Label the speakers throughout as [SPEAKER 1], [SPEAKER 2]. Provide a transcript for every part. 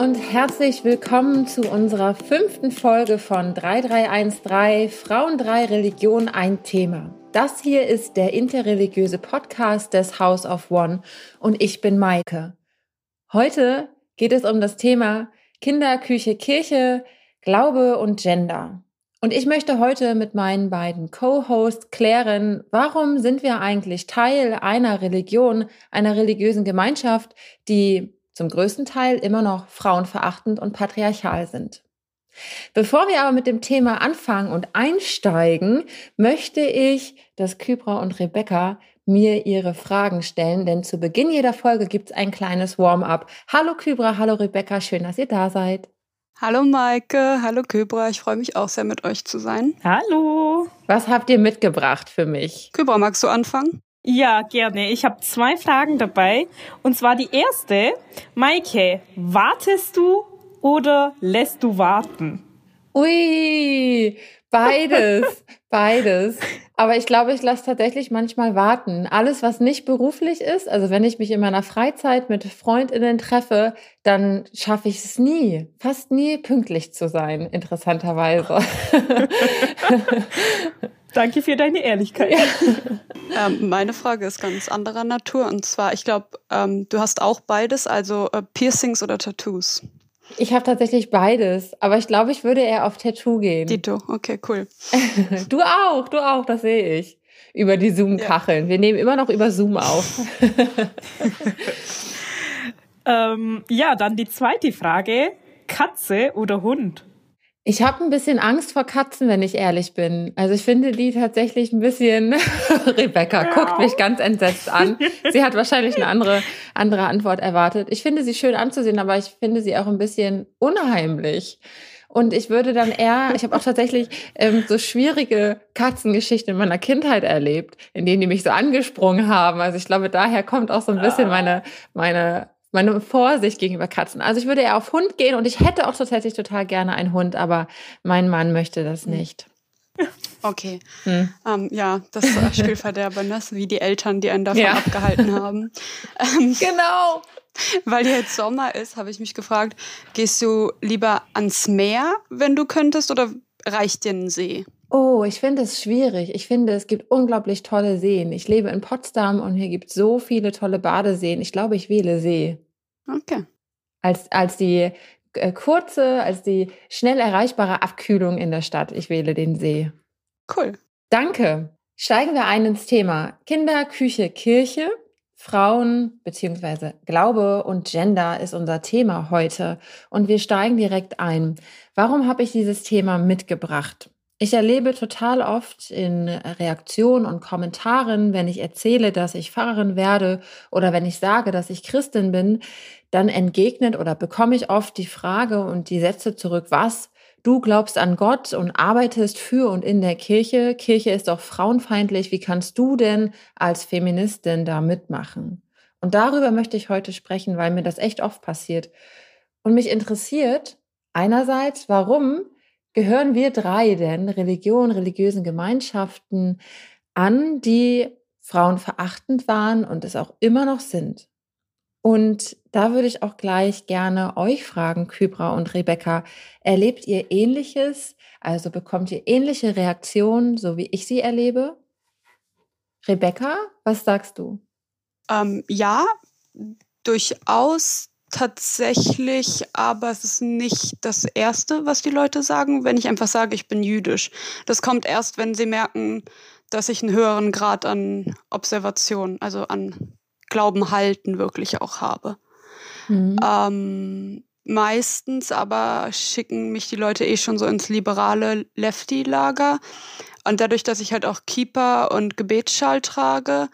[SPEAKER 1] und herzlich willkommen zu unserer fünften Folge von 3313 Frauen 3 Religion ein Thema. Das hier ist der interreligiöse Podcast des House of One und ich bin Maike. Heute geht es um das Thema Kinder, Küche, Kirche, Glaube und Gender. Und ich möchte heute mit meinen beiden Co-Hosts klären, warum sind wir eigentlich Teil einer Religion, einer religiösen Gemeinschaft, die zum größten Teil immer noch frauenverachtend und patriarchal sind. Bevor wir aber mit dem Thema anfangen und einsteigen, möchte ich, dass Kybra und Rebecca mir ihre Fragen stellen, denn zu Beginn jeder Folge gibt es ein kleines Warm-up. Hallo Kybra, hallo Rebecca, schön, dass ihr da seid.
[SPEAKER 2] Hallo Maike, hallo Kybra, ich freue mich auch sehr mit euch zu sein.
[SPEAKER 3] Hallo.
[SPEAKER 1] Was habt ihr mitgebracht für mich?
[SPEAKER 2] Kybra, magst du anfangen?
[SPEAKER 3] Ja, gerne. Ich habe zwei Fragen dabei. Und zwar die erste. Maike, wartest du oder lässt du warten?
[SPEAKER 1] Ui, beides, beides. Aber ich glaube, ich lasse tatsächlich manchmal warten. Alles, was nicht beruflich ist, also wenn ich mich in meiner Freizeit mit Freundinnen treffe, dann schaffe ich es nie, fast nie pünktlich zu sein, interessanterweise.
[SPEAKER 3] Danke für deine Ehrlichkeit.
[SPEAKER 2] ähm, meine Frage ist ganz anderer Natur. Und zwar, ich glaube, ähm, du hast auch beides, also äh, Piercings oder Tattoos.
[SPEAKER 1] Ich habe tatsächlich beides, aber ich glaube, ich würde eher auf Tattoo gehen.
[SPEAKER 2] Dito, okay, cool.
[SPEAKER 1] du auch, du auch, das sehe ich. Über die Zoom-Kacheln. Ja. Wir nehmen immer noch über Zoom auf.
[SPEAKER 3] ähm, ja, dann die zweite Frage. Katze oder Hund?
[SPEAKER 1] Ich habe ein bisschen Angst vor Katzen, wenn ich ehrlich bin. Also ich finde die tatsächlich ein bisschen. Rebecca ja. guckt mich ganz entsetzt an. Sie hat wahrscheinlich eine andere, andere Antwort erwartet. Ich finde sie schön anzusehen, aber ich finde sie auch ein bisschen unheimlich. Und ich würde dann eher, ich habe auch tatsächlich ähm, so schwierige Katzengeschichten in meiner Kindheit erlebt, in denen die mich so angesprungen haben. Also ich glaube, daher kommt auch so ein bisschen meine, meine meine Vorsicht gegenüber Katzen. Also ich würde eher auf Hund gehen und ich hätte auch tatsächlich total gerne einen Hund, aber mein Mann möchte das hm. nicht.
[SPEAKER 2] Okay. Hm. Ähm, ja, das äh, Spielverderbernis, wie die Eltern, die einen davon ja. abgehalten haben.
[SPEAKER 1] Ähm, genau.
[SPEAKER 2] Weil jetzt Sommer ist, habe ich mich gefragt, gehst du lieber ans Meer, wenn du könntest, oder reicht dir ein See?
[SPEAKER 1] Oh, ich finde es schwierig. Ich finde, es gibt unglaublich tolle Seen. Ich lebe in Potsdam und hier gibt es so viele tolle Badeseen. Ich glaube, ich wähle See.
[SPEAKER 2] Okay.
[SPEAKER 1] Als, als die äh, kurze, als die schnell erreichbare Abkühlung in der Stadt. Ich wähle den See.
[SPEAKER 2] Cool.
[SPEAKER 1] Danke. Steigen wir ein ins Thema Kinder, Küche, Kirche. Frauen bzw. Glaube und Gender ist unser Thema heute und wir steigen direkt ein. Warum habe ich dieses Thema mitgebracht? Ich erlebe total oft in Reaktionen und Kommentaren, wenn ich erzähle, dass ich Pfarrerin werde oder wenn ich sage, dass ich Christin bin, dann entgegnet oder bekomme ich oft die Frage und die Sätze zurück, was? Du glaubst an Gott und arbeitest für und in der Kirche. Kirche ist doch frauenfeindlich. Wie kannst du denn als Feministin da mitmachen? Und darüber möchte ich heute sprechen, weil mir das echt oft passiert. Und mich interessiert einerseits, warum gehören wir drei denn Religion, religiösen Gemeinschaften an, die Frauen verachtend waren und es auch immer noch sind. Und da würde ich auch gleich gerne euch fragen, Kybra und Rebecca, erlebt ihr ähnliches? Also bekommt ihr ähnliche Reaktionen, so wie ich sie erlebe? Rebecca, was sagst du?
[SPEAKER 2] Ähm, ja, durchaus tatsächlich, aber es ist nicht das Erste, was die Leute sagen, wenn ich einfach sage, ich bin jüdisch. Das kommt erst, wenn sie merken, dass ich einen höheren Grad an Observation, also an Glauben halten wirklich auch habe. Mhm. Ähm, meistens aber schicken mich die Leute eh schon so ins liberale Lefty-Lager. Und dadurch, dass ich halt auch Keeper und Gebetsschal trage,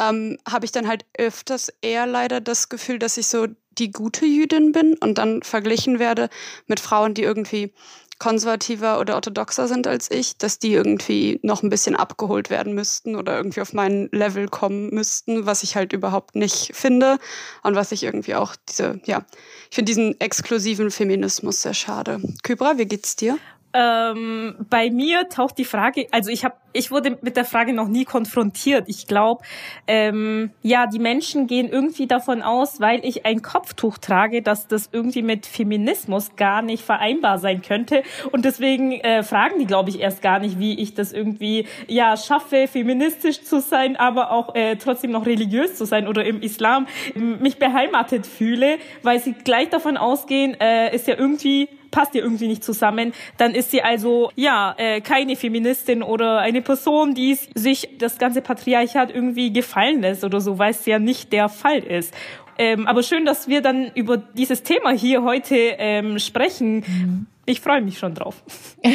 [SPEAKER 2] ähm, habe ich dann halt öfters eher leider das Gefühl, dass ich so die gute Jüdin bin und dann verglichen werde mit Frauen, die irgendwie konservativer oder orthodoxer sind als ich, dass die irgendwie noch ein bisschen abgeholt werden müssten oder irgendwie auf mein Level kommen müssten, was ich halt überhaupt nicht finde und was ich irgendwie auch diese, ja, ich finde diesen exklusiven Feminismus sehr schade. Kybra, wie geht's dir?
[SPEAKER 3] Ähm, bei mir taucht die Frage, also ich habe, ich wurde mit der Frage noch nie konfrontiert. Ich glaube, ähm, ja, die Menschen gehen irgendwie davon aus, weil ich ein Kopftuch trage, dass das irgendwie mit Feminismus gar nicht vereinbar sein könnte. Und deswegen äh, fragen die, glaube ich, erst gar nicht, wie ich das irgendwie ja schaffe, feministisch zu sein, aber auch äh, trotzdem noch religiös zu sein oder im Islam mich beheimatet fühle, weil sie gleich davon ausgehen, äh, ist ja irgendwie passt ja irgendwie nicht zusammen, dann ist sie also ja äh, keine Feministin oder eine Person, die sich das ganze Patriarchat irgendwie gefallen lässt oder so, weil es ja nicht der Fall ist. Ähm, aber schön, dass wir dann über dieses Thema hier heute ähm, sprechen. Mhm. Ich freue mich schon drauf.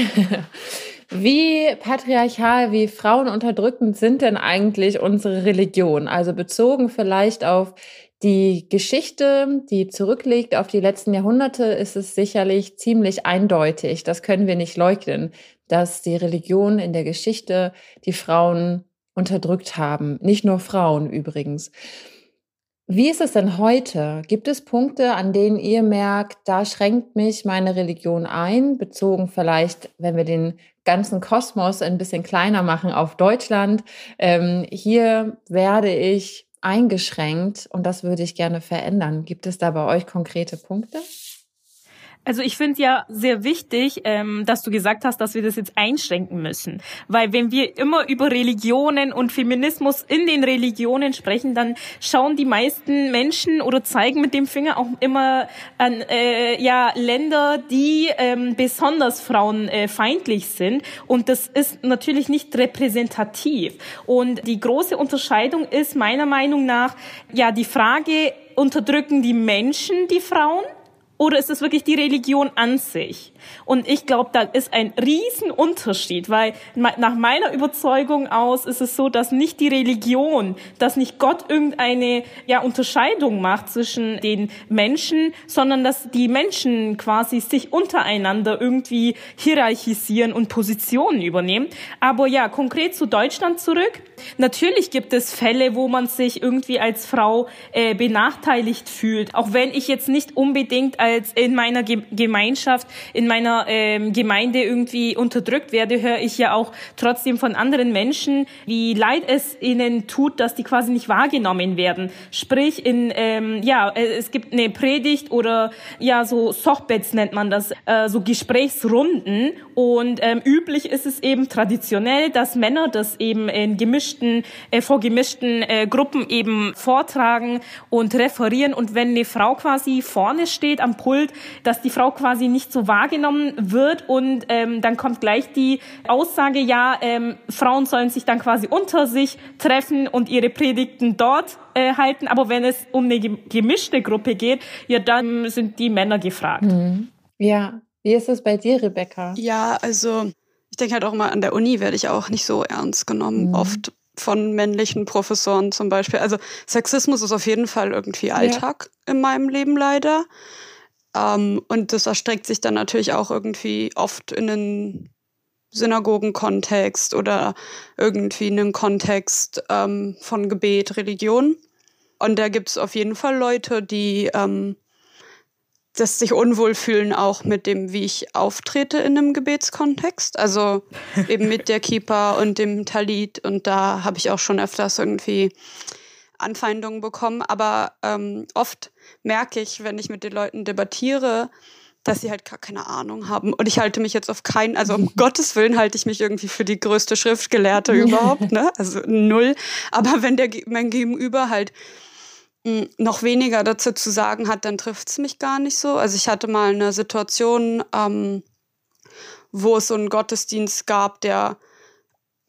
[SPEAKER 1] Wie patriarchal, wie frauenunterdrückend sind denn eigentlich unsere Religionen? Also bezogen vielleicht auf die Geschichte, die zurückliegt auf die letzten Jahrhunderte, ist es sicherlich ziemlich eindeutig. Das können wir nicht leugnen, dass die Religion in der Geschichte die Frauen unterdrückt haben. Nicht nur Frauen übrigens. Wie ist es denn heute? Gibt es Punkte, an denen ihr merkt, da schränkt mich meine Religion ein, bezogen vielleicht, wenn wir den ganzen Kosmos ein bisschen kleiner machen auf Deutschland? Ähm, hier werde ich eingeschränkt und das würde ich gerne verändern. Gibt es da bei euch konkrete Punkte?
[SPEAKER 3] Also ich finde ja sehr wichtig, ähm, dass du gesagt hast, dass wir das jetzt einschränken müssen. Weil wenn wir immer über Religionen und Feminismus in den Religionen sprechen, dann schauen die meisten Menschen oder zeigen mit dem Finger auch immer an äh, ja, Länder, die ähm, besonders frauenfeindlich äh, sind. Und das ist natürlich nicht repräsentativ. Und die große Unterscheidung ist meiner Meinung nach, ja, die Frage, unterdrücken die Menschen die Frauen? Oder ist es wirklich die Religion an sich? Und ich glaube, da ist ein Riesenunterschied, weil nach meiner Überzeugung aus ist es so, dass nicht die Religion, dass nicht Gott irgendeine ja, Unterscheidung macht zwischen den Menschen, sondern dass die Menschen quasi sich untereinander irgendwie hierarchisieren und Positionen übernehmen. Aber ja, konkret zu Deutschland zurück. Natürlich gibt es Fälle, wo man sich irgendwie als Frau äh, benachteiligt fühlt, auch wenn ich jetzt nicht unbedingt als in meiner Ge Gemeinschaft, in meiner ähm, Gemeinde irgendwie unterdrückt werde, höre ich ja auch trotzdem von anderen Menschen, wie leid es ihnen tut, dass die quasi nicht wahrgenommen werden. Sprich, in ähm, ja, äh, es gibt eine Predigt oder ja so Sochbets nennt man das, äh, so Gesprächsrunden und ähm, üblich ist es eben traditionell, dass Männer das eben in gemischten, äh, vor gemischten äh, Gruppen eben vortragen und referieren und wenn eine Frau quasi vorne steht am Pult, dass die Frau quasi nicht so wahrgenommen wird und ähm, dann kommt gleich die Aussage, ja, ähm, Frauen sollen sich dann quasi unter sich treffen und ihre Predigten dort äh, halten, aber wenn es um eine gemischte Gruppe geht, ja, dann sind die Männer gefragt.
[SPEAKER 1] Mhm. Ja, wie ist es bei dir, Rebecca?
[SPEAKER 2] Ja, also ich denke halt auch mal, an der Uni werde ich auch nicht so ernst genommen. Mhm. Oft von männlichen Professoren zum Beispiel. Also Sexismus ist auf jeden Fall irgendwie Alltag ja. in meinem Leben leider. Ähm, und das erstreckt sich dann natürlich auch irgendwie oft in einen Synagogenkontext oder irgendwie in einen Kontext ähm, von Gebet, Religion. Und da gibt es auf jeden Fall Leute, die ähm, das sich unwohl fühlen auch mit dem, wie ich auftrete in einem Gebetskontext. Also eben mit der Kippa und dem Talit. Und da habe ich auch schon öfters irgendwie Anfeindungen bekommen. Aber ähm, oft merke ich, wenn ich mit den Leuten debattiere, dass sie halt gar keine Ahnung haben. Und ich halte mich jetzt auf keinen, also um Gottes Willen halte ich mich irgendwie für die größte Schriftgelehrte überhaupt, ne? Also null. Aber wenn der mein Gegenüber halt hm, noch weniger dazu zu sagen hat, dann trifft es mich gar nicht so. Also ich hatte mal eine Situation, ähm, wo es so einen Gottesdienst gab, der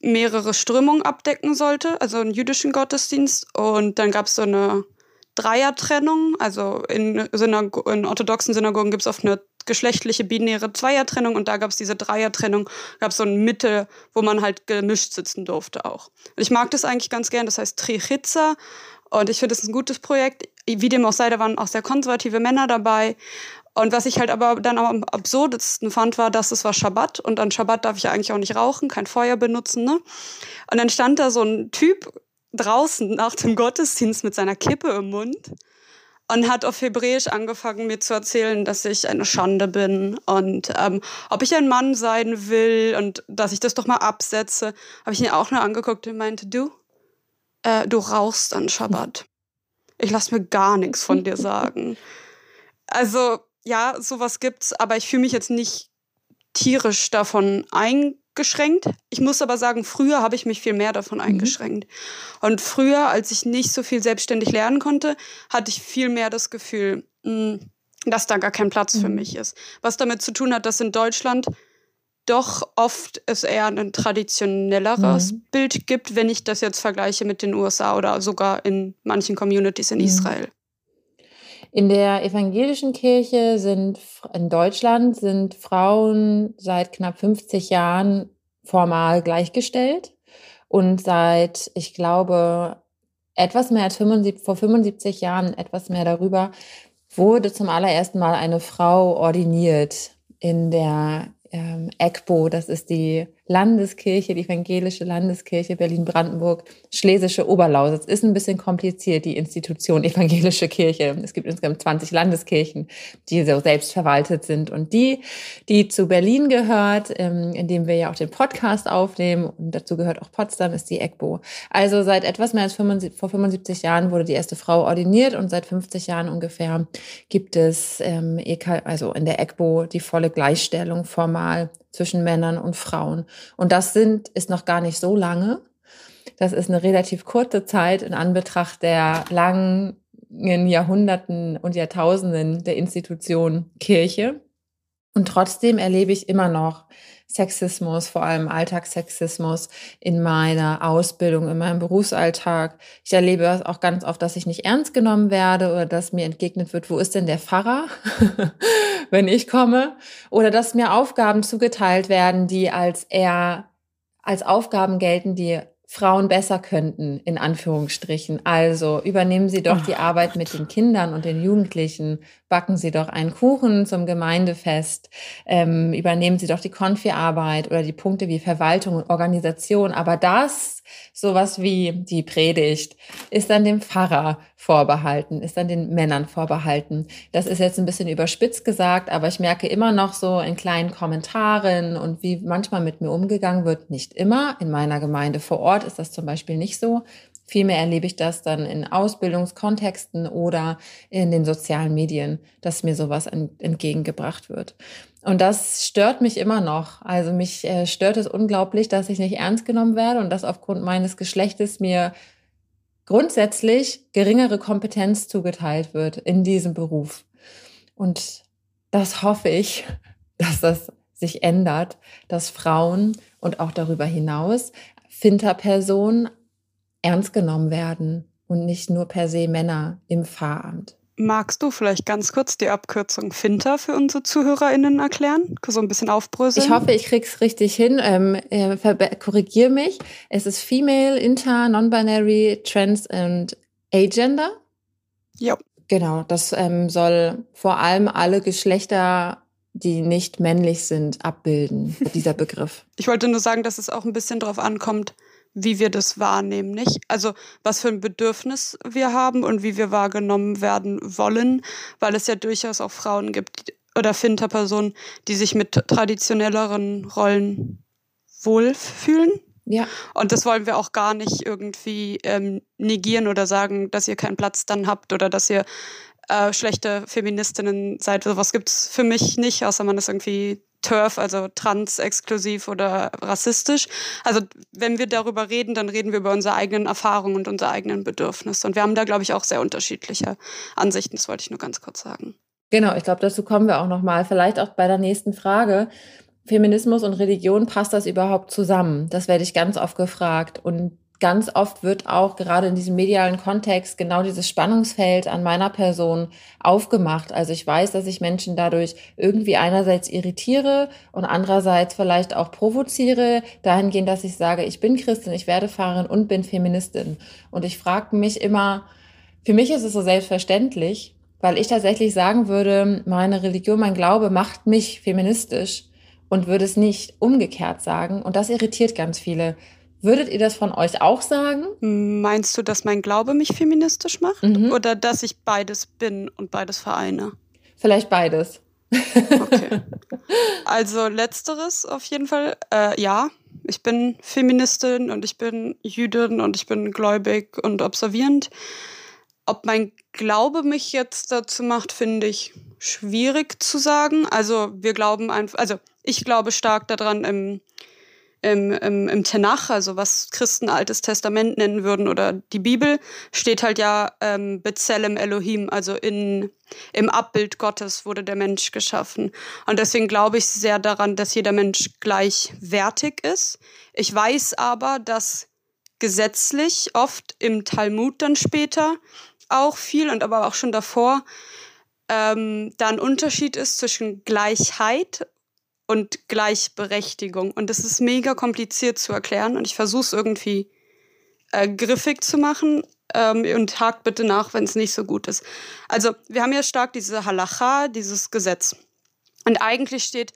[SPEAKER 2] mehrere Strömungen abdecken sollte, also einen jüdischen Gottesdienst. Und dann gab es so eine Dreiertrennung. Also in, Synag in orthodoxen Synagogen gibt es oft eine geschlechtliche binäre Zweiertrennung und da gab es diese Dreiertrennung, gab es so ein Mitte, wo man halt gemischt sitzen durfte auch. Und ich mag das eigentlich ganz gern, das heißt Trichitza und ich finde, es ist ein gutes Projekt. Wie dem auch sei, da waren auch sehr konservative Männer dabei. Und was ich halt aber dann am absurdesten fand, war, dass es war Schabbat und an Schabbat darf ich ja eigentlich auch nicht rauchen, kein Feuer benutzen. Ne? Und dann stand da so ein Typ draußen nach dem Gottesdienst mit seiner Kippe im Mund. und hat auf Hebräisch angefangen, mir zu erzählen, dass ich eine Schande bin und ähm, ob ich ein Mann sein will und dass ich das doch mal absetze. Habe ich ihn auch nur angeguckt und meinte, du, äh, du rauchst an Schabbat. Ich lass mir gar nichts von dir sagen. Also ja, sowas gibt's, aber ich fühle mich jetzt nicht tierisch davon eingeschränkt. Ich muss aber sagen, früher habe ich mich viel mehr davon mhm. eingeschränkt. Und früher, als ich nicht so viel selbstständig lernen konnte, hatte ich viel mehr das Gefühl, mh, hm, dass da gar kein Platz mhm. für mich ist. Was damit zu tun hat, dass in Deutschland doch oft es eher ein traditionelleres mhm. Bild gibt, wenn ich das jetzt vergleiche mit den USA oder sogar in manchen Communities in mhm. Israel.
[SPEAKER 1] In der evangelischen Kirche sind in Deutschland sind Frauen seit knapp 50 Jahren formal gleichgestellt und seit, ich glaube, etwas mehr als 75, vor 75 Jahren, etwas mehr darüber, wurde zum allerersten Mal eine Frau ordiniert in der ähm, EGBO, das ist die Landeskirche, die evangelische Landeskirche Berlin-Brandenburg, Schlesische Oberlausitz. Ist ein bisschen kompliziert, die Institution evangelische Kirche. Es gibt insgesamt 20 Landeskirchen, die so selbst verwaltet sind. Und die, die zu Berlin gehört, ähm, in dem wir ja auch den Podcast aufnehmen, und dazu gehört auch Potsdam, ist die EGBO. Also seit etwas mehr als 75, vor 75 Jahren wurde die erste Frau ordiniert und seit 50 Jahren ungefähr gibt es ähm, also in der EGBO die volle Gleichstellung formal zwischen Männern und Frauen. Und das sind, ist noch gar nicht so lange. Das ist eine relativ kurze Zeit in Anbetracht der langen Jahrhunderten und Jahrtausenden der Institution Kirche. Und trotzdem erlebe ich immer noch Sexismus, vor allem Alltagssexismus in meiner Ausbildung, in meinem Berufsalltag. Ich erlebe das auch ganz oft, dass ich nicht ernst genommen werde oder dass mir entgegnet wird, wo ist denn der Pfarrer, wenn ich komme? Oder dass mir Aufgaben zugeteilt werden, die als eher als Aufgaben gelten, die Frauen besser könnten, in Anführungsstrichen. Also übernehmen Sie doch die Arbeit mit den Kindern und den Jugendlichen, backen Sie doch einen Kuchen zum Gemeindefest, ähm, übernehmen Sie doch die Konfi-Arbeit oder die Punkte wie Verwaltung und Organisation. Aber das sowas wie die Predigt ist dann dem Pfarrer vorbehalten, ist dann den Männern vorbehalten. Das ist jetzt ein bisschen überspitzt gesagt, aber ich merke immer noch so in kleinen Kommentaren und wie manchmal mit mir umgegangen wird, nicht immer. In meiner Gemeinde vor Ort ist das zum Beispiel nicht so. Vielmehr erlebe ich das dann in Ausbildungskontexten oder in den sozialen Medien, dass mir sowas entgegengebracht wird. Und das stört mich immer noch. Also mich äh, stört es unglaublich, dass ich nicht ernst genommen werde und dass aufgrund meines Geschlechtes mir grundsätzlich geringere Kompetenz zugeteilt wird in diesem Beruf. Und das hoffe ich, dass das sich ändert, dass Frauen und auch darüber hinaus Finterpersonen ernst genommen werden und nicht nur per se Männer im Pfarramt.
[SPEAKER 2] Magst du vielleicht ganz kurz die Abkürzung FINTER für unsere ZuhörerInnen erklären? So ein bisschen aufbröseln?
[SPEAKER 1] Ich hoffe, ich krieg's richtig hin. Ähm, äh, korrigier mich. Es ist Female, Inter, Non-Binary, Trans und Agender.
[SPEAKER 2] Ja.
[SPEAKER 1] Genau, das ähm, soll vor allem alle Geschlechter, die nicht männlich sind, abbilden, dieser Begriff.
[SPEAKER 2] Ich wollte nur sagen, dass es auch ein bisschen drauf ankommt, wie wir das wahrnehmen, nicht? Also was für ein Bedürfnis wir haben und wie wir wahrgenommen werden wollen, weil es ja durchaus auch Frauen gibt oder Finterpersonen, die sich mit traditionelleren Rollen wohlfühlen.
[SPEAKER 1] Ja.
[SPEAKER 2] Und das wollen wir auch gar nicht irgendwie ähm, negieren oder sagen, dass ihr keinen Platz dann habt oder dass ihr äh, schlechte Feministinnen seid. Sowas gibt's für mich nicht, außer man ist irgendwie TERF, also trans-exklusiv oder rassistisch. Also wenn wir darüber reden, dann reden wir über unsere eigenen Erfahrungen und unsere eigenen Bedürfnisse. Und wir haben da, glaube ich, auch sehr unterschiedliche Ansichten. Das wollte ich nur ganz kurz sagen.
[SPEAKER 1] Genau, ich glaube, dazu kommen wir auch nochmal. Vielleicht auch bei der nächsten Frage. Feminismus und Religion, passt das überhaupt zusammen? Das werde ich ganz oft gefragt. Und ganz oft wird auch gerade in diesem medialen Kontext genau dieses Spannungsfeld an meiner Person aufgemacht. Also ich weiß, dass ich Menschen dadurch irgendwie einerseits irritiere und andererseits vielleicht auch provoziere, dahingehend, dass ich sage, ich bin Christin, ich werde Fahrerin und bin Feministin. Und ich frage mich immer, für mich ist es so selbstverständlich, weil ich tatsächlich sagen würde, meine Religion, mein Glaube macht mich feministisch und würde es nicht umgekehrt sagen. Und das irritiert ganz viele Würdet ihr das von euch auch sagen?
[SPEAKER 2] Meinst du, dass mein Glaube mich feministisch macht? Mhm. Oder dass ich beides bin und beides vereine?
[SPEAKER 1] Vielleicht beides.
[SPEAKER 2] Okay. Also letzteres auf jeden Fall. Äh, ja, ich bin Feministin und ich bin Jüdin und ich bin gläubig und observierend. Ob mein Glaube mich jetzt dazu macht, finde ich schwierig zu sagen. Also wir glauben einfach, also ich glaube stark daran im im, im, im Tenach, also was Christen Altes Testament nennen würden, oder die Bibel, steht halt ja ähm, Bezelem Elohim, also in, im Abbild Gottes wurde der Mensch geschaffen. Und deswegen glaube ich sehr daran, dass jeder Mensch gleichwertig ist. Ich weiß aber, dass gesetzlich oft im Talmud dann später auch viel und aber auch schon davor ähm, da ein Unterschied ist zwischen Gleichheit und Gleichberechtigung. Und das ist mega kompliziert zu erklären und ich versuche es irgendwie äh, griffig zu machen ähm, und hakt bitte nach, wenn es nicht so gut ist. Also wir haben ja stark diese Halacha, dieses Gesetz. Und eigentlich steht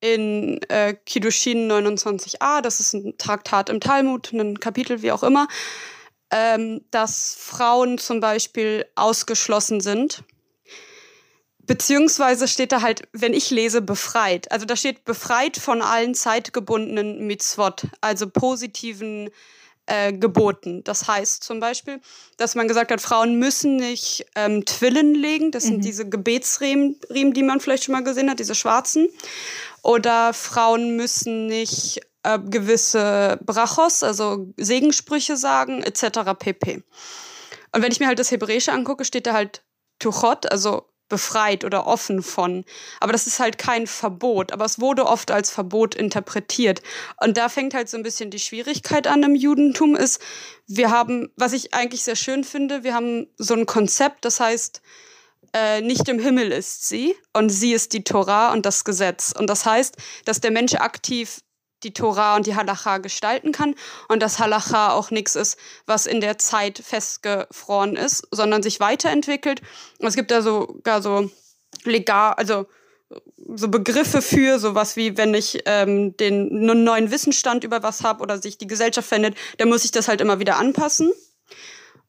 [SPEAKER 2] in äh, Kiddushin 29a, das ist ein Traktat im Talmud, ein Kapitel, wie auch immer, ähm, dass Frauen zum Beispiel ausgeschlossen sind Beziehungsweise steht da halt, wenn ich lese, befreit. Also da steht befreit von allen zeitgebundenen Mitzvot, also positiven äh, Geboten. Das heißt zum Beispiel, dass man gesagt hat, Frauen müssen nicht ähm, Twillen legen. Das mhm. sind diese Gebetsriemen, die man vielleicht schon mal gesehen hat, diese schwarzen. Oder Frauen müssen nicht äh, gewisse Brachos, also Segensprüche sagen, etc. pp. Und wenn ich mir halt das Hebräische angucke, steht da halt Tuchot, also befreit oder offen von. Aber das ist halt kein Verbot. Aber es wurde oft als Verbot interpretiert. Und da fängt halt so ein bisschen die Schwierigkeit an im Judentum ist, wir haben, was ich eigentlich sehr schön finde, wir haben so ein Konzept, das heißt, äh, nicht im Himmel ist sie und sie ist die Torah und das Gesetz. Und das heißt, dass der Mensch aktiv die Tora und die Halacha gestalten kann und dass Halacha auch nichts ist, was in der Zeit festgefroren ist, sondern sich weiterentwickelt. Es gibt da sogar so legal, also so Begriffe für sowas wie, wenn ich ähm, den neuen Wissensstand über was habe oder sich die Gesellschaft verändert, dann muss ich das halt immer wieder anpassen.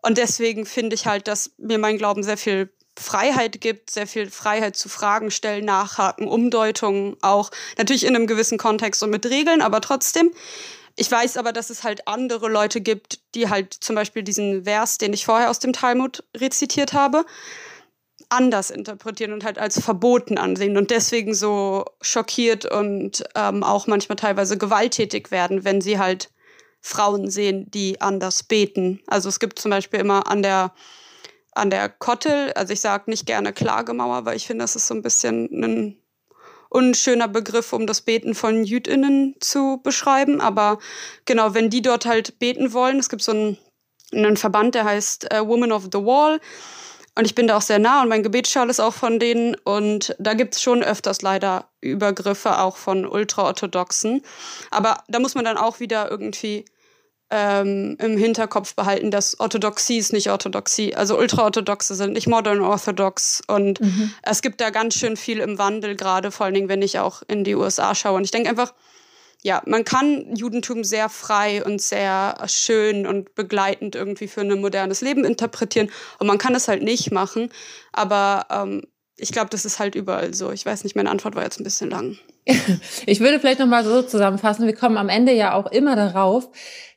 [SPEAKER 2] Und deswegen finde ich halt, dass mir mein Glauben sehr viel Freiheit gibt, sehr viel Freiheit zu Fragen stellen, nachhaken, Umdeutungen auch. Natürlich in einem gewissen Kontext und mit Regeln, aber trotzdem. Ich weiß aber, dass es halt andere Leute gibt, die halt zum Beispiel diesen Vers, den ich vorher aus dem Talmud rezitiert habe, anders interpretieren und halt als verboten ansehen und deswegen so schockiert und ähm, auch manchmal teilweise gewalttätig werden, wenn sie halt Frauen sehen, die anders beten. Also es gibt zum Beispiel immer an der an der Kottel, also ich sage nicht gerne Klagemauer, weil ich finde, das ist so ein bisschen ein unschöner Begriff, um das Beten von Jüdinnen zu beschreiben. Aber genau, wenn die dort halt beten wollen, es gibt so einen, einen Verband, der heißt äh, Women of the Wall. Und ich bin da auch sehr nah und mein Gebetsschal ist auch von denen. Und da gibt es schon öfters leider Übergriffe auch von Ultraorthodoxen. Aber da muss man dann auch wieder irgendwie ähm, im Hinterkopf behalten, dass Orthodoxie ist nicht Orthodoxie. Also Ultraorthodoxe sind nicht Modern Orthodox. Und mhm. es gibt da ganz schön viel im Wandel, gerade vor allen Dingen, wenn ich auch in die USA schaue. Und ich denke einfach, ja, man kann Judentum sehr frei und sehr schön und begleitend irgendwie für ein modernes Leben interpretieren. Und man kann es halt nicht machen. Aber ähm, ich glaube, das ist halt überall so. Ich weiß nicht, meine Antwort war jetzt ein bisschen lang.
[SPEAKER 1] Ich würde vielleicht noch mal so zusammenfassen. Wir kommen am Ende ja auch immer darauf,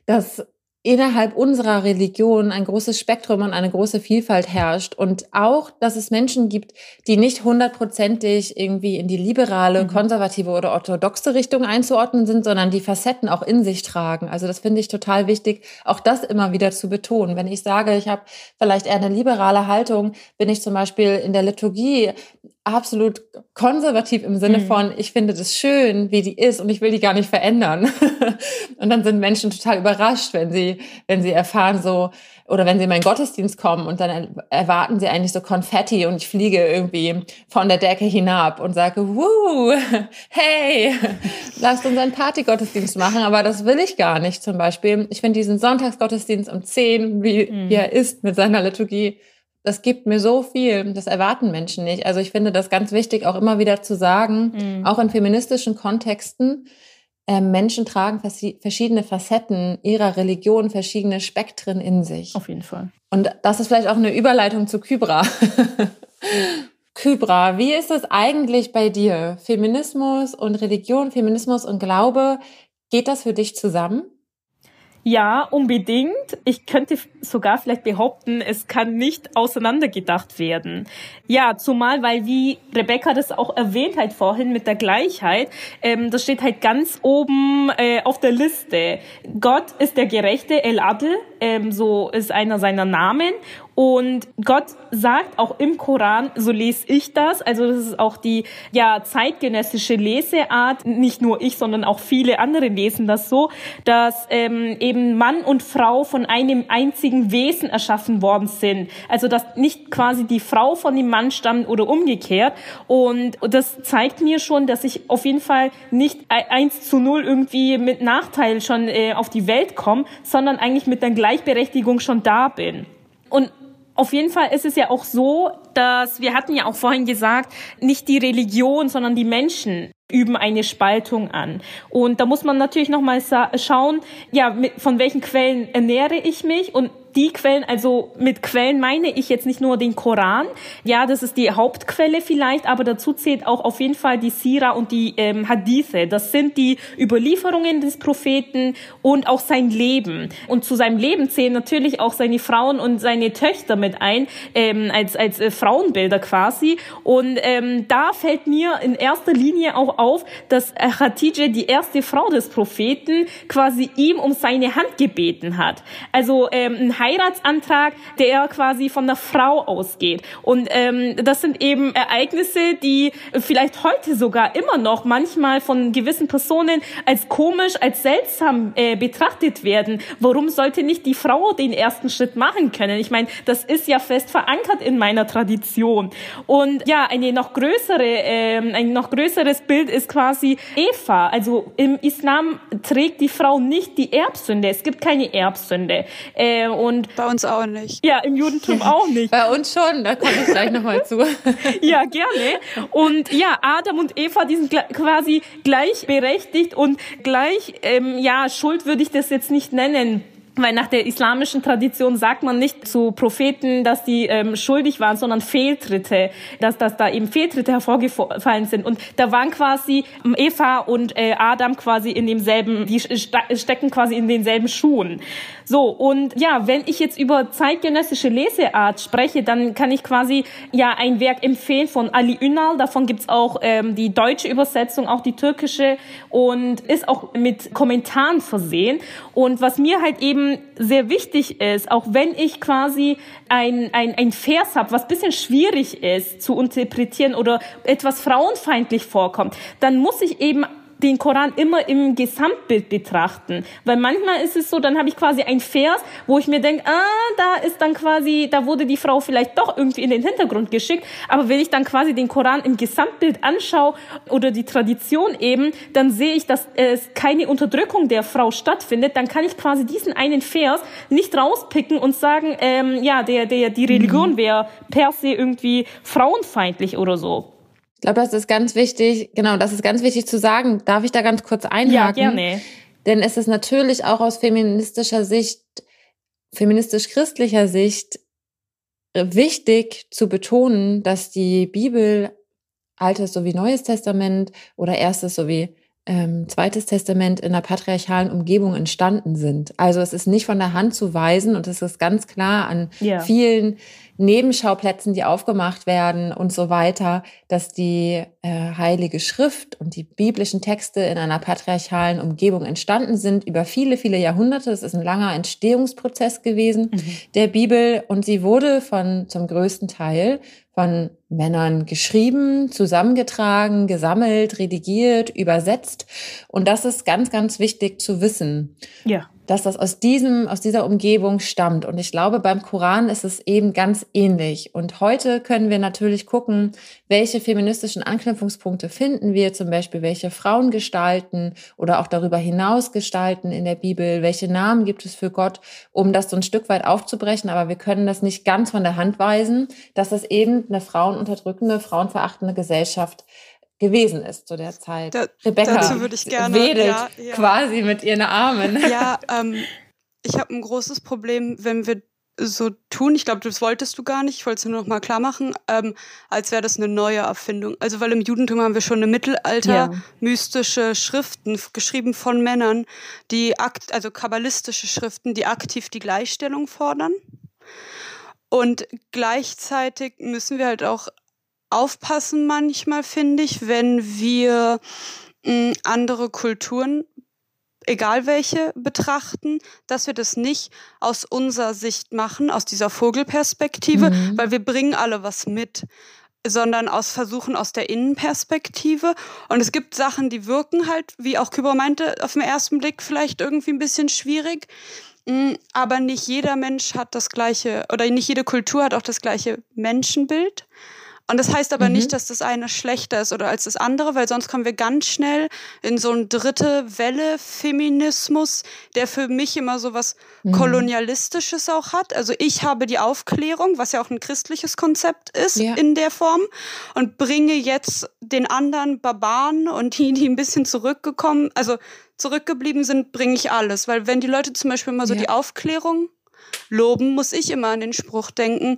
[SPEAKER 1] dass innerhalb unserer Religion ein großes Spektrum und eine große Vielfalt herrscht und auch, dass es Menschen gibt, die nicht hundertprozentig irgendwie in die liberale, mhm. konservative oder orthodoxe Richtung einzuordnen sind, sondern die Facetten auch in sich tragen. Also das finde ich total wichtig, auch das immer wieder zu betonen. Wenn ich sage, ich habe vielleicht eher eine liberale Haltung, bin ich zum Beispiel in der Liturgie absolut konservativ im Sinne mhm. von, ich finde das schön, wie die ist und ich will die gar nicht verändern. und dann sind Menschen total überrascht, wenn sie, wenn sie erfahren so, oder wenn sie in meinen Gottesdienst kommen und dann erwarten sie eigentlich so Konfetti und ich fliege irgendwie von der Decke hinab und sage, wuh, hey, lasst uns einen Partygottesdienst machen, aber das will ich gar nicht zum Beispiel. Ich finde diesen Sonntagsgottesdienst um zehn, wie, mhm. er ist mit seiner Liturgie, das gibt mir so viel. Das erwarten Menschen nicht. Also ich finde das ganz wichtig, auch immer wieder zu sagen, mhm. auch in feministischen Kontexten, Menschen tragen verschiedene Facetten ihrer Religion, verschiedene Spektren in sich.
[SPEAKER 3] Auf jeden Fall.
[SPEAKER 1] Und das ist vielleicht auch eine Überleitung zu Kybra. Kybra, wie ist es eigentlich bei dir? Feminismus und Religion, Feminismus und Glaube, geht das für dich zusammen?
[SPEAKER 3] Ja, unbedingt. Ich könnte sogar vielleicht behaupten, es kann nicht auseinandergedacht werden. Ja, zumal, weil wie Rebecca das auch erwähnt hat vorhin mit der Gleichheit, ähm, das steht halt ganz oben äh, auf der Liste. Gott ist der Gerechte, El Adel, ähm, so ist einer seiner Namen. Und Gott sagt auch im Koran, so lese ich das, also das ist auch die ja zeitgenössische Leseart, nicht nur ich, sondern auch viele andere lesen das so, dass ähm, eben Mann und Frau von einem einzigen Wesen erschaffen worden sind. Also dass nicht quasi die Frau von dem Mann stammt oder umgekehrt. Und das zeigt mir schon, dass ich auf jeden Fall nicht eins zu null irgendwie mit Nachteil schon äh, auf die Welt komme, sondern eigentlich mit der Gleichberechtigung schon da bin. Und auf jeden Fall ist es ja auch so, dass wir hatten ja auch vorhin gesagt, nicht die Religion, sondern die Menschen üben eine Spaltung an. Und da muss man natürlich noch mal schauen, ja, von welchen Quellen ernähre ich mich und die Quellen, also mit Quellen meine ich jetzt nicht nur den Koran, ja, das ist die Hauptquelle vielleicht, aber dazu zählt auch auf jeden Fall die Sira und die ähm, Hadithe. Das sind die Überlieferungen des Propheten und auch sein Leben. Und zu seinem Leben zählen natürlich auch seine Frauen und seine Töchter mit ein, ähm, als, als äh, Frauenbilder quasi. Und ähm, da fällt mir in erster Linie auch auf, dass Khadija, die erste Frau des Propheten, quasi ihm um seine Hand gebeten hat. Also ähm, ein Heiratsantrag, der quasi von der Frau ausgeht. Und ähm, das sind eben Ereignisse, die vielleicht heute sogar immer noch manchmal von gewissen Personen als komisch, als seltsam äh, betrachtet werden. Warum sollte nicht die Frau den ersten Schritt machen können? Ich meine, das ist ja fest verankert in meiner Tradition. Und ja, eine noch größere, äh, ein noch größeres Bild ist quasi Eva. Also im Islam trägt die Frau nicht die Erbsünde. Es gibt keine Erbsünde. Äh, und
[SPEAKER 2] bei uns auch nicht.
[SPEAKER 3] Ja, im Judentum auch nicht.
[SPEAKER 1] Bei uns schon, da komme ich gleich nochmal zu.
[SPEAKER 3] ja, gerne. Und ja, Adam und Eva, die sind quasi gleichberechtigt und gleich, ähm, ja, Schuld würde ich das jetzt nicht nennen weil nach der islamischen Tradition sagt man nicht zu Propheten, dass die ähm, schuldig waren, sondern Fehltritte, dass, dass da eben Fehltritte hervorgefallen sind. Und da waren quasi Eva und äh, Adam quasi in demselben, die stecken quasi in denselben Schuhen. So, und ja, wenn ich jetzt über zeitgenössische Leseart spreche, dann kann ich quasi ja ein Werk empfehlen von Ali Ünal. Davon gibt's auch ähm, die deutsche Übersetzung, auch die türkische und ist auch mit Kommentaren versehen. Und was mir halt eben sehr wichtig ist, auch wenn ich quasi ein, ein, ein Vers habe, was bisschen schwierig ist zu interpretieren oder etwas frauenfeindlich vorkommt, dann muss ich eben den Koran immer im Gesamtbild betrachten. Weil manchmal ist es so, dann habe ich quasi ein Vers, wo ich mir denke, ah, da ist dann quasi, da wurde die Frau vielleicht doch irgendwie in den Hintergrund geschickt. Aber wenn ich dann quasi den Koran im Gesamtbild anschaue oder die Tradition eben, dann sehe ich, dass es keine Unterdrückung der Frau stattfindet. Dann kann ich quasi diesen einen Vers nicht rauspicken und sagen, ähm, ja, der, der, die Religion mhm. wäre per se irgendwie frauenfeindlich oder so.
[SPEAKER 1] Ich glaube, das ist ganz wichtig, genau, das ist ganz wichtig zu sagen. Darf ich da ganz kurz einhaken? Ja,
[SPEAKER 3] gerne.
[SPEAKER 1] Denn es ist natürlich auch aus feministischer Sicht, feministisch-christlicher Sicht wichtig zu betonen, dass die Bibel, Altes sowie Neues Testament oder Erstes sowie ähm, Zweites Testament in einer patriarchalen Umgebung entstanden sind. Also es ist nicht von der Hand zu weisen und es ist ganz klar an ja. vielen Nebenschauplätzen, die aufgemacht werden und so weiter, dass die äh, Heilige Schrift und die biblischen Texte in einer patriarchalen Umgebung entstanden sind über viele, viele Jahrhunderte. Es ist ein langer Entstehungsprozess gewesen mhm. der Bibel und sie wurde von zum größten Teil von Männern geschrieben, zusammengetragen, gesammelt, redigiert, übersetzt. Und das ist ganz, ganz wichtig zu wissen.
[SPEAKER 3] Ja
[SPEAKER 1] dass das aus diesem, aus dieser Umgebung stammt. Und ich glaube, beim Koran ist es eben ganz ähnlich. Und heute können wir natürlich gucken, welche feministischen Anknüpfungspunkte finden wir, zum Beispiel welche Frauen gestalten oder auch darüber hinaus gestalten in der Bibel, welche Namen gibt es für Gott, um das so ein Stück weit aufzubrechen. Aber wir können das nicht ganz von der Hand weisen, dass das eben eine frauenunterdrückende, frauenverachtende Gesellschaft gewesen ist zu der Zeit.
[SPEAKER 2] Da, Rebecca dazu würde ich gerne,
[SPEAKER 1] wedelt ja, ja. quasi mit ihren Armen.
[SPEAKER 2] Ja, ähm, ich habe ein großes Problem, wenn wir so tun, ich glaube, das wolltest du gar nicht, ich wollte es nur noch mal klar machen, ähm, als wäre das eine neue Erfindung. Also weil im Judentum haben wir schon eine Mittelalter ja. mystische Schriften geschrieben von Männern, die akt also kabbalistische Schriften, die aktiv die Gleichstellung fordern. Und gleichzeitig müssen wir halt auch aufpassen manchmal, finde ich, wenn wir mh, andere Kulturen egal welche, betrachten, dass wir das nicht aus unserer Sicht machen, aus dieser Vogelperspektive, mhm. weil wir bringen alle was mit sondern aus Versuchen aus der Innenperspektive. Und es gibt Sachen, die wirken halt, wie auch Küber meinte, auf den ersten Blick vielleicht irgendwie ein bisschen schwierig. Mm, aber nicht jeder Mensch hat das gleiche, oder nicht jede Kultur hat auch das gleiche Menschenbild. Und das heißt aber mhm. nicht, dass das eine schlechter ist oder als das andere, weil sonst kommen wir ganz schnell in so eine dritte Welle Feminismus, der für mich immer so was mhm. Kolonialistisches auch hat. Also ich habe die Aufklärung, was ja auch ein christliches Konzept ist ja. in der Form, und bringe jetzt den anderen Barbaren und die, die ein bisschen zurückgekommen, also zurückgeblieben sind, bringe ich alles. Weil wenn die Leute zum Beispiel immer so ja. die Aufklärung loben, muss ich immer an den Spruch denken,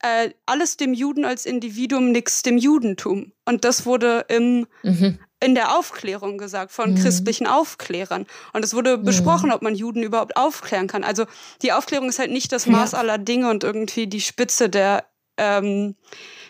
[SPEAKER 2] äh, alles dem Juden als Individuum, nichts dem Judentum. Und das wurde im, mhm. in der Aufklärung gesagt, von mhm. christlichen Aufklärern. Und es wurde mhm. besprochen, ob man Juden überhaupt aufklären kann. Also die Aufklärung ist halt nicht das Maß ja. aller Dinge und irgendwie die Spitze der ähm,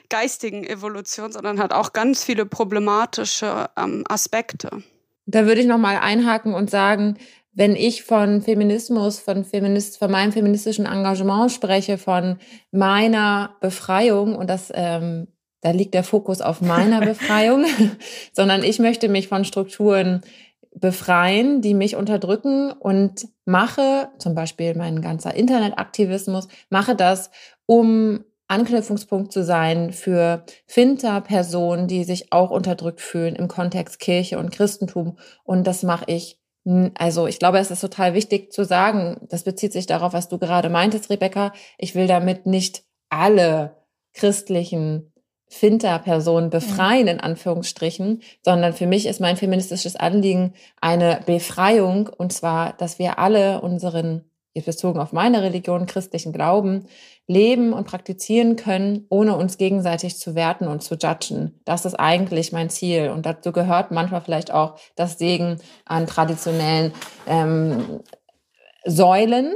[SPEAKER 2] geistigen Evolution, sondern hat auch ganz viele problematische ähm, Aspekte.
[SPEAKER 1] Da würde ich nochmal einhaken und sagen, wenn ich von Feminismus, von, Feminist, von meinem feministischen Engagement spreche, von meiner Befreiung, und das, ähm, da liegt der Fokus auf meiner Befreiung, sondern ich möchte mich von Strukturen befreien, die mich unterdrücken und mache, zum Beispiel mein ganzer Internetaktivismus, mache das, um Anknüpfungspunkt zu sein für Finter-Personen, die sich auch unterdrückt fühlen im Kontext Kirche und Christentum. Und das mache ich also ich glaube, es ist total wichtig zu sagen, das bezieht sich darauf, was du gerade meintest, Rebecca. Ich will damit nicht alle christlichen Finter-Personen befreien, in Anführungsstrichen, sondern für mich ist mein feministisches Anliegen eine Befreiung, und zwar, dass wir alle unseren, jetzt bezogen auf meine Religion, christlichen Glauben, leben und praktizieren können, ohne uns gegenseitig zu werten und zu judgen. Das ist eigentlich mein Ziel. Und dazu gehört manchmal vielleicht auch das Segen an traditionellen ähm, Säulen,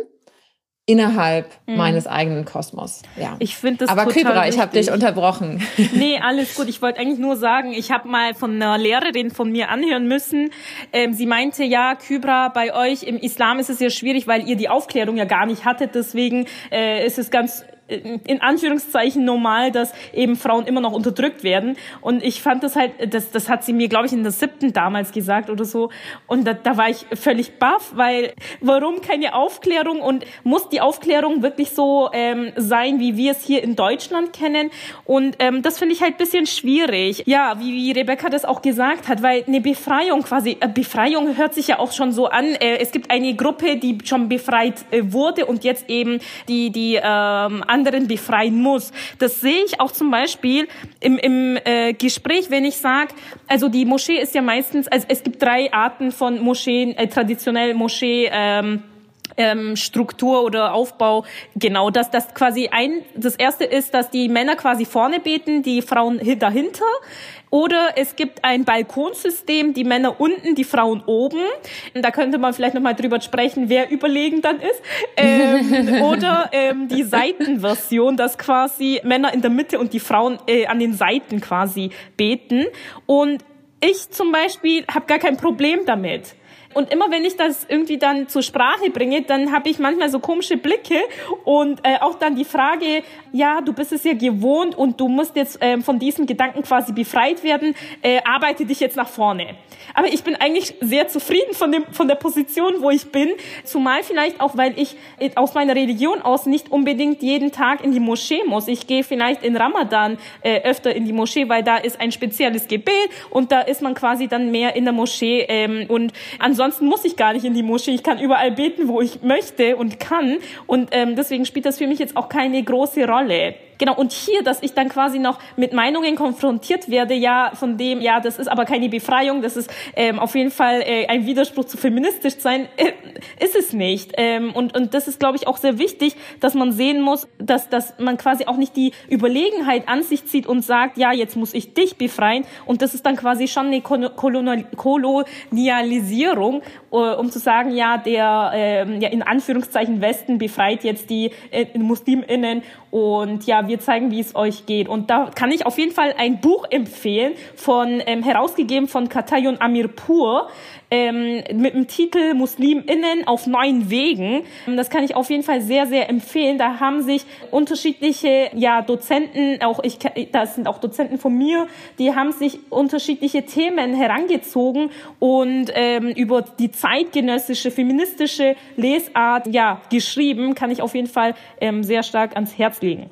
[SPEAKER 1] innerhalb mhm. meines eigenen Kosmos. Ja.
[SPEAKER 3] Ich finde das
[SPEAKER 1] Aber Kybra, ich habe dich unterbrochen.
[SPEAKER 3] Nee, alles gut. Ich wollte eigentlich nur sagen, ich habe mal von einer Lehrerin von mir anhören müssen. Ähm, sie meinte, ja, Kybra, bei euch im Islam ist es ja schwierig, weil ihr die Aufklärung ja gar nicht hattet. Deswegen äh, ist es ganz in Anführungszeichen normal, dass eben Frauen immer noch unterdrückt werden. Und ich fand das halt, das, das hat sie mir, glaube ich, in der siebten damals gesagt oder so. Und da, da war ich völlig baff, weil warum keine Aufklärung und muss die Aufklärung wirklich so ähm, sein, wie wir es hier in Deutschland kennen? Und ähm, das finde ich halt bisschen schwierig. Ja, wie, wie Rebecca das auch gesagt hat, weil eine Befreiung quasi, äh, Befreiung hört sich ja auch schon so an. Äh, es gibt eine Gruppe, die schon befreit äh, wurde und jetzt eben die, die ähm, anderen befreien muss. Das sehe ich auch zum Beispiel im, im äh, Gespräch, wenn ich sage, also die Moschee ist ja meistens, also es gibt drei Arten von Moscheen, äh, traditionell Moschee. Ähm, ähm, Struktur oder Aufbau genau das das quasi ein das erste ist dass die Männer quasi vorne beten die Frauen dahinter oder es gibt ein Balkonsystem, die Männer unten, die Frauen oben. Da könnte man vielleicht nochmal drüber sprechen, wer überlegen dann ist. Ähm, oder ähm, die Seitenversion, dass quasi Männer in der Mitte und die Frauen äh, an den Seiten quasi beten. Und ich zum Beispiel habe gar kein Problem damit. Und immer wenn ich das irgendwie dann zur Sprache bringe, dann habe ich manchmal so komische Blicke und äh, auch dann die Frage, ja, du bist es ja gewohnt und du musst jetzt äh, von diesem Gedanken quasi befreit werden, äh, arbeite dich jetzt nach vorne. Aber ich bin eigentlich sehr zufrieden von, dem, von der Position, wo ich bin, zumal vielleicht auch, weil ich äh, aus meiner Religion aus nicht unbedingt jeden Tag in die Moschee muss. Ich gehe vielleicht in Ramadan äh, öfter in die Moschee, weil da ist ein spezielles Gebet und da ist man quasi dann mehr in der Moschee ähm, und ansonsten ansonsten muss ich gar nicht in die Moschee. Ich kann überall beten, wo ich möchte und kann. Und ähm, deswegen spielt das für mich jetzt auch keine große Rolle. Genau, und hier, dass ich dann quasi noch mit Meinungen konfrontiert werde, ja, von dem, ja, das ist aber keine Befreiung, das ist ähm, auf jeden Fall äh, ein Widerspruch zu feministisch sein, äh, ist es nicht. Ähm, und, und das ist, glaube ich, auch sehr wichtig, dass man sehen muss, dass, dass man quasi auch nicht die Überlegenheit an sich zieht und sagt, ja, jetzt muss ich dich befreien. Und das ist dann quasi schon eine Kolonialisierung, äh, um zu sagen, ja, der äh, ja, in Anführungszeichen Westen befreit jetzt die äh, MuslimInnen und ja, wir zeigen, wie es euch geht. Und da kann ich auf jeden Fall ein Buch empfehlen, von ähm, herausgegeben von Katayon Amirpur ähm, mit dem Titel MuslimInnen auf neuen Wegen. Das kann ich auf jeden Fall sehr, sehr empfehlen. Da haben sich unterschiedliche ja, Dozenten, auch ich, das sind auch Dozenten von mir, die haben sich unterschiedliche Themen herangezogen und ähm, über die zeitgenössische feministische Lesart ja geschrieben, kann ich auf jeden Fall ähm, sehr stark ans Herz legen.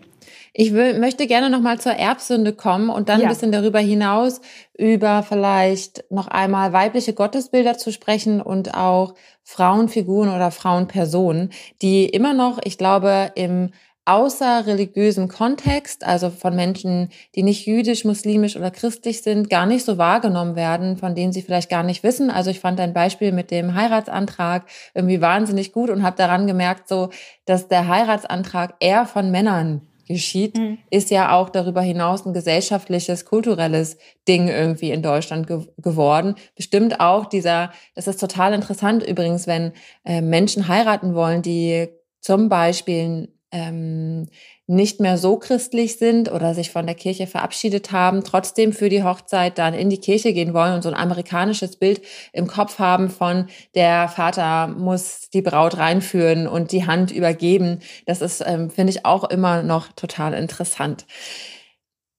[SPEAKER 1] Ich will, möchte gerne noch mal zur Erbsünde kommen und dann ja. ein bisschen darüber hinaus über vielleicht noch einmal weibliche Gottesbilder zu sprechen und auch Frauenfiguren oder Frauenpersonen, die immer noch, ich glaube, im außerreligiösen Kontext, also von Menschen, die nicht jüdisch, muslimisch oder christlich sind, gar nicht so wahrgenommen werden, von denen sie vielleicht gar nicht wissen. Also ich fand ein Beispiel mit dem Heiratsantrag irgendwie wahnsinnig gut und habe daran gemerkt, so, dass der Heiratsantrag eher von Männern geschieht, mhm. ist ja auch darüber hinaus ein gesellschaftliches, kulturelles Ding irgendwie in Deutschland ge geworden. Bestimmt auch dieser, das ist total interessant übrigens, wenn äh, Menschen heiraten wollen, die zum Beispiel ähm, nicht mehr so christlich sind oder sich von der Kirche verabschiedet haben, trotzdem für die Hochzeit dann in die Kirche gehen wollen und so ein amerikanisches Bild im Kopf haben von der Vater muss die Braut reinführen und die Hand übergeben. Das ist, ähm, finde ich, auch immer noch total interessant.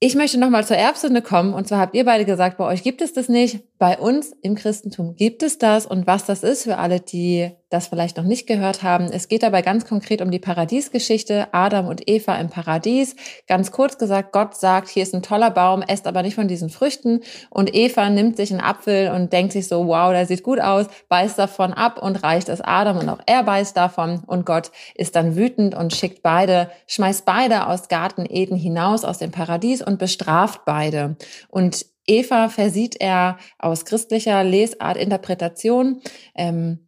[SPEAKER 1] Ich möchte nochmal zur Erbsünde kommen. Und zwar habt ihr beide gesagt, bei euch gibt es das nicht. Bei uns im Christentum gibt es das. Und was das ist für alle, die das vielleicht noch nicht gehört haben. Es geht dabei ganz konkret um die Paradiesgeschichte, Adam und Eva im Paradies. Ganz kurz gesagt, Gott sagt, hier ist ein toller Baum, esst aber nicht von diesen Früchten. Und Eva nimmt sich einen Apfel und denkt sich so, wow, der sieht gut aus, beißt davon ab und reicht es Adam und auch er beißt davon. Und Gott ist dann wütend und schickt beide, schmeißt beide aus Garten Eden hinaus aus dem Paradies und bestraft beide. Und Eva versieht er aus christlicher Lesart, Interpretation, ähm,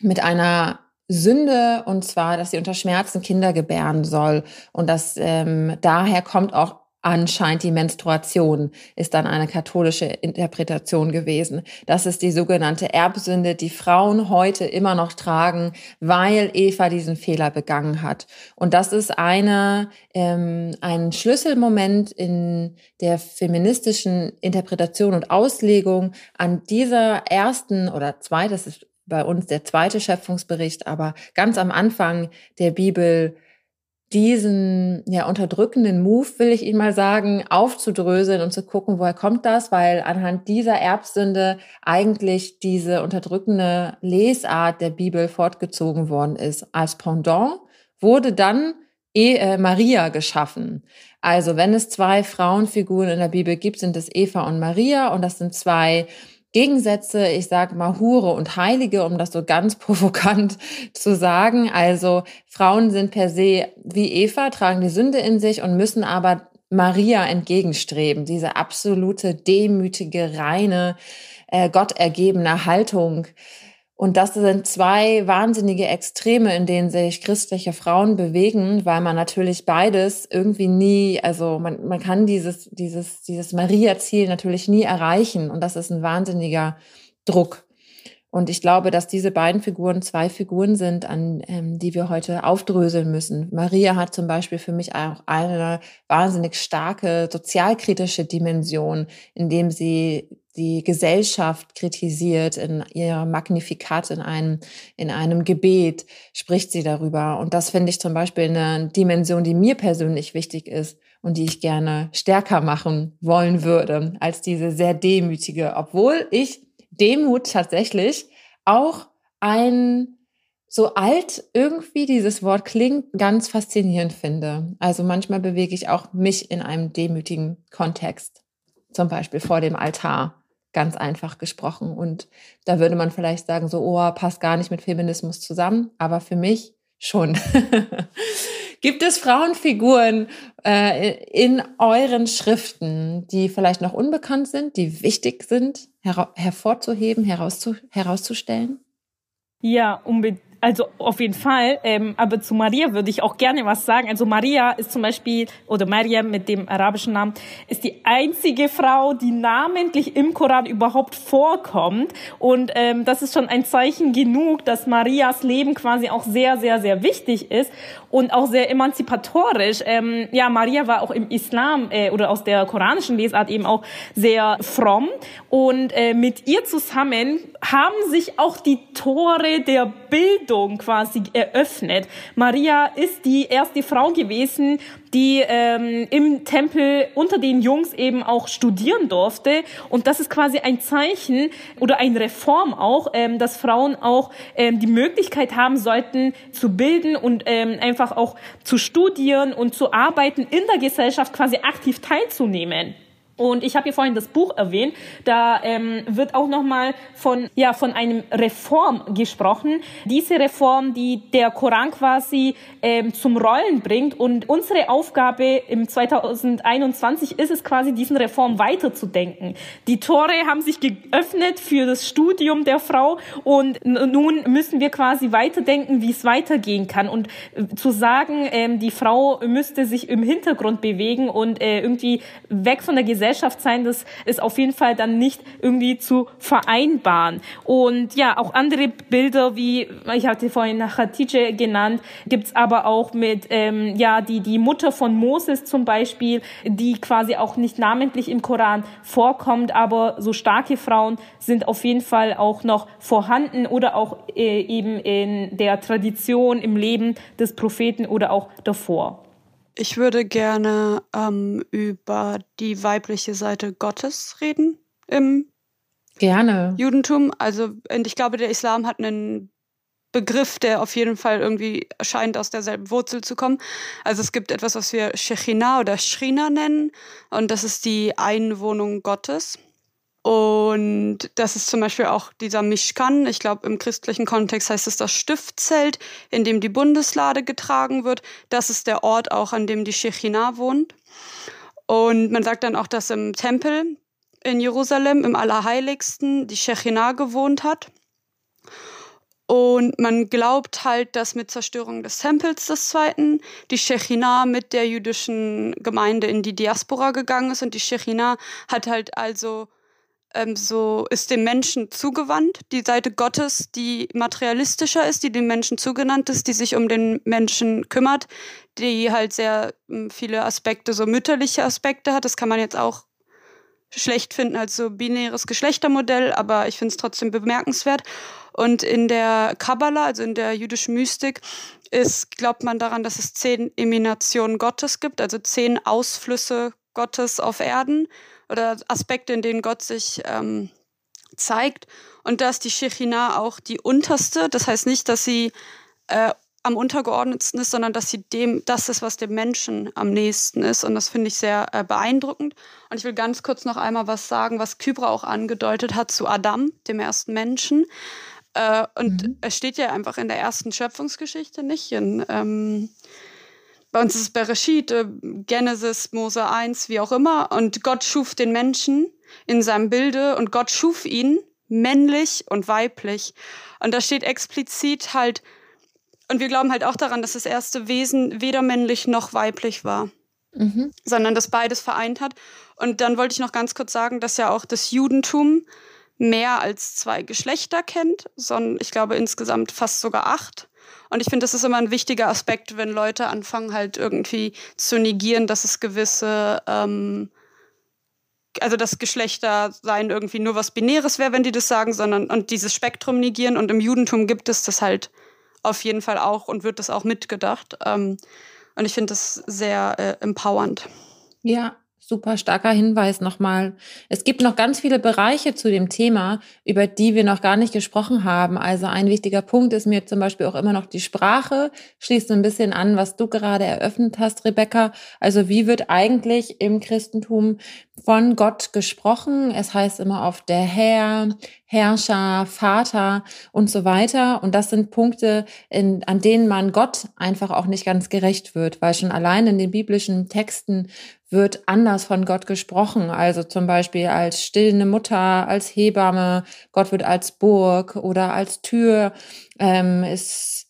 [SPEAKER 1] mit einer Sünde und zwar, dass sie unter Schmerzen Kinder gebären soll und dass ähm, daher kommt auch anscheinend die Menstruation ist dann eine katholische Interpretation gewesen. Das ist die sogenannte Erbsünde, die Frauen heute immer noch tragen, weil Eva diesen Fehler begangen hat. Und das ist eine, ähm, ein Schlüsselmoment in der feministischen Interpretation und Auslegung an dieser ersten oder zweiten, das ist bei uns der zweite Schöpfungsbericht, aber ganz am Anfang der Bibel diesen ja unterdrückenden Move, will ich Ihnen mal sagen, aufzudröseln und zu gucken, woher kommt das, weil anhand dieser Erbsünde eigentlich diese unterdrückende Lesart der Bibel fortgezogen worden ist. Als Pendant wurde dann e äh, Maria geschaffen. Also wenn es zwei Frauenfiguren in der Bibel gibt, sind es Eva und Maria und das sind zwei Gegensätze, ich sage mal Hure und Heilige, um das so ganz provokant zu sagen. Also Frauen sind per se wie Eva, tragen die Sünde in sich und müssen aber Maria entgegenstreben, diese absolute demütige, reine, äh, gottergebene Haltung, und das sind zwei wahnsinnige Extreme, in denen sich christliche Frauen bewegen, weil man natürlich beides irgendwie nie, also man, man kann dieses, dieses, dieses Maria-Ziel natürlich nie erreichen. Und das ist ein wahnsinniger Druck. Und ich glaube, dass diese beiden Figuren zwei Figuren sind, an ähm, die wir heute aufdröseln müssen. Maria hat zum Beispiel für mich auch eine wahnsinnig starke sozialkritische Dimension, indem sie die Gesellschaft kritisiert in ihrer Magnifikat in einem, in einem Gebet, spricht sie darüber. Und das finde ich zum Beispiel eine Dimension, die mir persönlich wichtig ist und die ich gerne stärker machen wollen würde als diese sehr demütige, obwohl ich Demut tatsächlich auch ein so alt irgendwie dieses Wort klingt, ganz faszinierend finde. Also manchmal bewege ich auch mich in einem demütigen Kontext, zum Beispiel vor dem Altar ganz einfach gesprochen. Und da würde man vielleicht sagen, so, oh, passt gar nicht mit Feminismus zusammen, aber für mich schon. Gibt es Frauenfiguren äh, in euren Schriften, die vielleicht noch unbekannt sind, die wichtig sind, her hervorzuheben, herauszu herauszustellen?
[SPEAKER 3] Ja, unbedingt also auf jeden Fall. Ähm, aber zu Maria würde ich auch gerne was sagen. Also Maria ist zum Beispiel, oder Mariam mit dem arabischen Namen, ist die einzige Frau, die namentlich im Koran überhaupt vorkommt. Und ähm, das ist schon ein Zeichen genug, dass Marias Leben quasi auch sehr, sehr, sehr wichtig ist und auch sehr emanzipatorisch. Ähm, ja, Maria war auch im Islam äh, oder aus der koranischen Lesart eben auch sehr fromm. Und äh, mit ihr zusammen haben sich auch die Tore der Bildung quasi eröffnet. Maria ist die erste Frau gewesen, die ähm, im Tempel unter den Jungs eben auch studieren durfte. Und das ist quasi ein Zeichen oder eine Reform auch, ähm, dass Frauen auch ähm, die Möglichkeit haben sollten, zu bilden und ähm, einfach auch zu studieren und zu arbeiten, in der Gesellschaft quasi aktiv teilzunehmen. Und ich habe hier vorhin das Buch erwähnt. Da ähm, wird auch nochmal von ja von einem Reform gesprochen. Diese Reform, die der Koran quasi ähm, zum Rollen bringt. Und unsere Aufgabe im 2021 ist es quasi, diesen Reform weiterzudenken. Die Tore haben sich geöffnet für das Studium der Frau und nun müssen wir quasi weiterdenken, wie es weitergehen kann. Und äh, zu sagen, ähm, die Frau müsste sich im Hintergrund bewegen und äh, irgendwie weg von der Gesellschaft Gesellschaft sein, das ist auf jeden Fall dann nicht irgendwie zu vereinbaren. Und ja, auch andere Bilder, wie ich hatte vorhin Khadija genannt, gibt's aber auch mit, ähm, ja, die, die Mutter von Moses zum Beispiel, die quasi auch nicht namentlich im Koran vorkommt, aber so starke Frauen sind auf jeden Fall auch noch vorhanden oder auch äh, eben in der Tradition, im Leben des Propheten oder auch davor.
[SPEAKER 2] Ich würde gerne ähm, über die weibliche Seite Gottes reden im
[SPEAKER 1] gerne.
[SPEAKER 2] Judentum. Also, und ich glaube, der Islam hat einen Begriff, der auf jeden Fall irgendwie scheint aus derselben Wurzel zu kommen. Also es gibt etwas, was wir Shechina oder Shrina nennen, und das ist die Einwohnung Gottes. Und das ist zum Beispiel auch dieser Mishkan. Ich glaube, im christlichen Kontext heißt es das Stiftzelt, in dem die Bundeslade getragen wird. Das ist der Ort auch, an dem die Shechinah wohnt. Und man sagt dann auch, dass im Tempel in Jerusalem, im Allerheiligsten, die Shechinah gewohnt hat. Und man glaubt halt, dass mit Zerstörung des Tempels des Zweiten die Shechinah mit der jüdischen Gemeinde in die Diaspora gegangen ist. Und die Shechinah hat halt also ähm, so ist dem Menschen zugewandt, die Seite Gottes, die materialistischer ist, die dem Menschen zugewandt ist, die sich um den Menschen kümmert, die halt sehr ähm, viele Aspekte, so mütterliche Aspekte hat. Das kann man jetzt auch schlecht finden als so binäres Geschlechtermodell, aber ich finde es trotzdem bemerkenswert. Und in der Kabbala, also in der jüdischen Mystik, ist, glaubt man daran, dass es zehn Eminationen Gottes gibt, also zehn Ausflüsse Gottes auf Erden oder Aspekte, in denen Gott sich ähm, zeigt. Und dass die Shechinah auch die unterste, das heißt nicht, dass sie äh, am untergeordnetsten ist, sondern dass sie dem, das ist, was dem Menschen am nächsten ist. Und das finde ich sehr äh, beeindruckend. Und ich will ganz kurz noch einmal was sagen, was Kybra auch angedeutet hat zu Adam, dem ersten Menschen. Äh, und mhm. es steht ja einfach in der ersten Schöpfungsgeschichte nicht in ähm, bei uns ist es Bereshit, äh, Genesis, Mose 1, wie auch immer. Und Gott schuf den Menschen in seinem Bilde und Gott schuf ihn männlich und weiblich. Und da steht explizit halt, und wir glauben halt auch daran, dass das erste Wesen weder männlich noch weiblich war, mhm. sondern dass beides vereint hat. Und dann wollte ich noch ganz kurz sagen, dass ja auch das Judentum mehr als zwei Geschlechter kennt, sondern ich glaube insgesamt fast sogar acht. Und ich finde, das ist immer ein wichtiger Aspekt, wenn Leute anfangen halt irgendwie zu negieren, dass es gewisse, ähm, also das Geschlechtersein irgendwie nur was Binäres wäre, wenn die das sagen, sondern und dieses Spektrum negieren. Und im Judentum gibt es das halt auf jeden Fall auch und wird das auch mitgedacht. Ähm, und ich finde das sehr äh, empowernd.
[SPEAKER 1] Ja, super starker Hinweis nochmal. Es gibt noch ganz viele Bereiche zu dem Thema, über die wir noch gar nicht gesprochen haben. Also ein wichtiger Punkt ist mir zum Beispiel auch immer noch die Sprache. Schließt ein bisschen an, was du gerade eröffnet hast, Rebecca. Also wie wird eigentlich im Christentum von Gott gesprochen? Es heißt immer oft der Herr, Herrscher, Vater und so weiter. Und das sind Punkte, in, an denen man Gott einfach auch nicht ganz gerecht wird, weil schon allein in den biblischen Texten wird anders von Gott gesprochen. Also zum Beispiel als stillende Mutter, als Hebamme, Gott wird als Burg oder als Tür. Ähm, es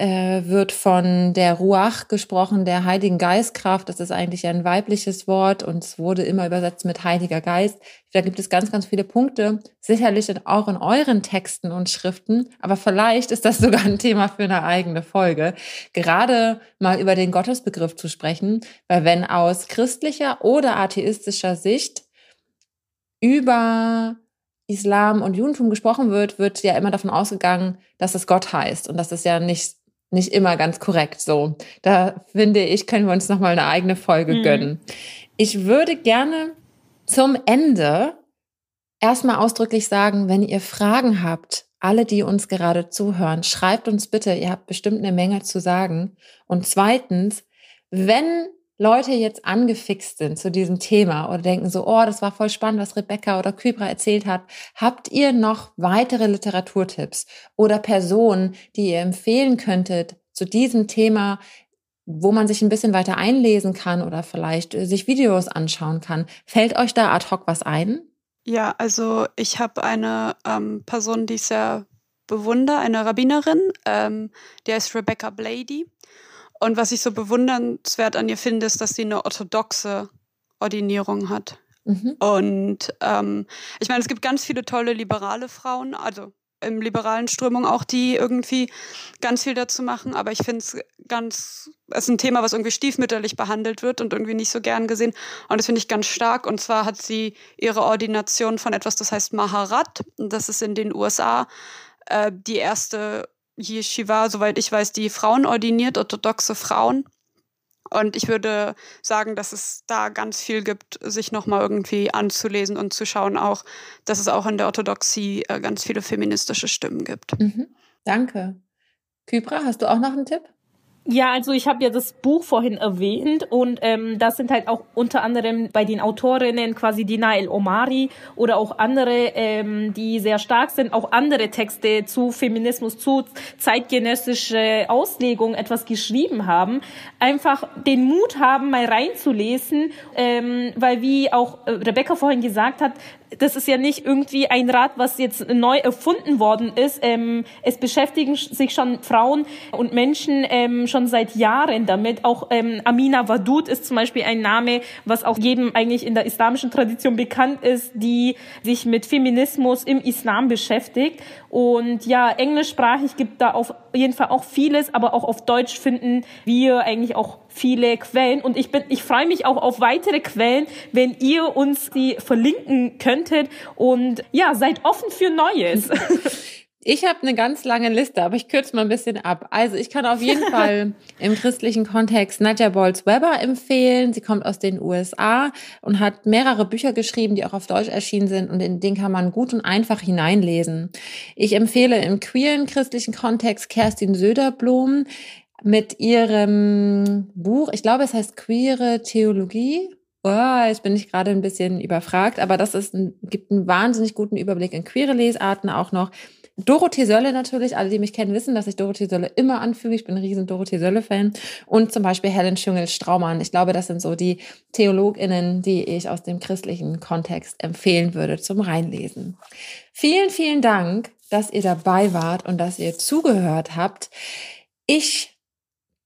[SPEAKER 1] äh, wird von der Ruach gesprochen, der Heiligen Geistkraft. Das ist eigentlich ein weibliches Wort und es wurde immer übersetzt mit Heiliger Geist. Da gibt es ganz, ganz viele Punkte, sicherlich auch in euren Texten und Schriften, aber vielleicht ist das sogar ein Thema für eine eigene Folge, gerade mal über den Gottesbegriff zu sprechen, weil wenn aus christlicher oder atheistischer Sicht über Islam und Judentum gesprochen wird, wird ja immer davon ausgegangen, dass es Gott heißt. Und das ist ja nicht nicht immer ganz korrekt so. Da finde ich, können wir uns noch mal eine eigene Folge mhm. gönnen. Ich würde gerne zum Ende erstmal ausdrücklich sagen, wenn ihr Fragen habt, alle, die uns gerade zuhören, schreibt uns bitte, ihr habt bestimmt eine Menge zu sagen. Und zweitens, wenn Leute jetzt angefixt sind zu diesem Thema oder denken so, oh, das war voll spannend, was Rebecca oder Kybra erzählt hat, habt ihr noch weitere Literaturtipps oder Personen, die ihr empfehlen könntet zu diesem Thema, wo man sich ein bisschen weiter einlesen kann oder vielleicht sich Videos anschauen kann? Fällt euch da ad hoc was ein?
[SPEAKER 2] Ja, also ich habe eine ähm, Person, die ich sehr bewundere, eine Rabbinerin, ähm, die heißt Rebecca Blady. Und was ich so bewundernswert an ihr finde, ist, dass sie eine orthodoxe Ordinierung hat. Mhm. Und ähm, ich meine, es gibt ganz viele tolle liberale Frauen, also im liberalen Strömung auch, die irgendwie ganz viel dazu machen. Aber ich finde es ganz, es ist ein Thema, was irgendwie stiefmütterlich behandelt wird und irgendwie nicht so gern gesehen. Und das finde ich ganz stark. Und zwar hat sie ihre Ordination von etwas, das heißt Maharat. Und das ist in den USA äh, die erste Yeshiva, soweit ich weiß, die Frauen ordiniert, orthodoxe Frauen. Und ich würde sagen, dass es da ganz viel gibt, sich nochmal irgendwie anzulesen und zu schauen, auch, dass es auch in der Orthodoxie äh, ganz viele feministische Stimmen gibt.
[SPEAKER 1] Mhm. Danke. Kybra, hast du auch noch einen Tipp?
[SPEAKER 3] Ja, also ich habe ja das Buch vorhin erwähnt und ähm, das sind halt auch unter anderem bei den Autorinnen quasi Dina El Omari oder auch andere, ähm, die sehr stark sind, auch andere Texte zu Feminismus, zu zeitgenössische Auslegung etwas geschrieben haben, einfach den Mut haben, mal reinzulesen, ähm, weil wie auch äh, Rebecca vorhin gesagt hat, das ist ja nicht irgendwie ein Rad, was jetzt neu erfunden worden ist. Ähm, es beschäftigen sich schon Frauen und Menschen ähm, schon seit Jahren damit. Auch ähm, Amina Wadud ist zum Beispiel ein Name, was auch jedem eigentlich in der islamischen Tradition bekannt ist, die sich mit Feminismus im Islam beschäftigt. Und ja, englischsprachig gibt da auf jeden Fall auch vieles, aber auch auf Deutsch finden wir eigentlich auch viele Quellen und ich bin, ich freue mich auch auf weitere Quellen, wenn ihr uns die verlinken könntet und ja, seid offen für Neues.
[SPEAKER 1] Ich habe eine ganz lange Liste, aber ich kürze mal ein bisschen ab. Also ich kann auf jeden Fall im christlichen Kontext Nadja Bolz-Weber empfehlen. Sie kommt aus den USA und hat mehrere Bücher geschrieben, die auch auf Deutsch erschienen sind und in denen kann man gut und einfach hineinlesen. Ich empfehle im queeren christlichen Kontext Kerstin Söderblom mit ihrem Buch, ich glaube, es heißt Queere Theologie. Oh, jetzt bin ich gerade ein bisschen überfragt, aber das ist ein, gibt einen wahnsinnig guten Überblick in queere Lesarten auch noch. Dorothee Sölle natürlich, alle, die mich kennen, wissen, dass ich Dorothee Sölle immer anfüge. Ich bin ein riesen Dorothee Sölle-Fan. Und zum Beispiel Helen Schüngel-Straumann. Ich glaube, das sind so die TheologInnen, die ich aus dem christlichen Kontext empfehlen würde zum Reinlesen. Vielen, vielen Dank, dass ihr dabei wart und dass ihr zugehört habt. Ich